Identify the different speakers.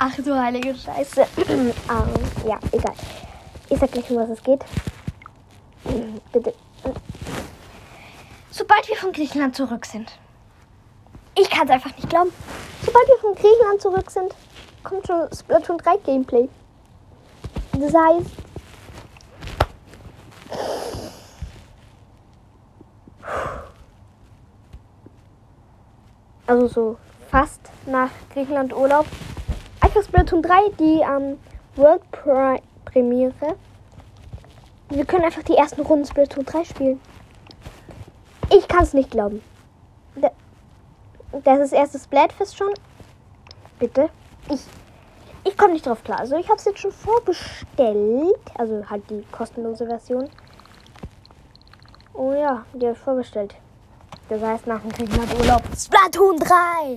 Speaker 1: Ach du heilige Scheiße. ah, ja, egal. Ich sag gleich, um was es geht. Bitte. Sobald wir von Griechenland zurück sind. Ich kann es einfach nicht glauben. Sobald wir von Griechenland zurück sind, kommt schon Splatoon 3 Gameplay. Das heißt. Also so fast nach Griechenland Urlaub. Einfach Splatoon 3, die ähm, World Pri Premiere. Wir können einfach die ersten Runden Splatoon 3 spielen. Ich kann es nicht glauben. Da- Das ist erstes Splatfest schon. Bitte. Ich, ich komme nicht drauf klar. Also ich habe es jetzt schon vorbestellt. Also halt die kostenlose Version. Oh ja, die habe ich vorbestellt. Das heißt nach dem Griechenland Urlaub. Splatoon 3!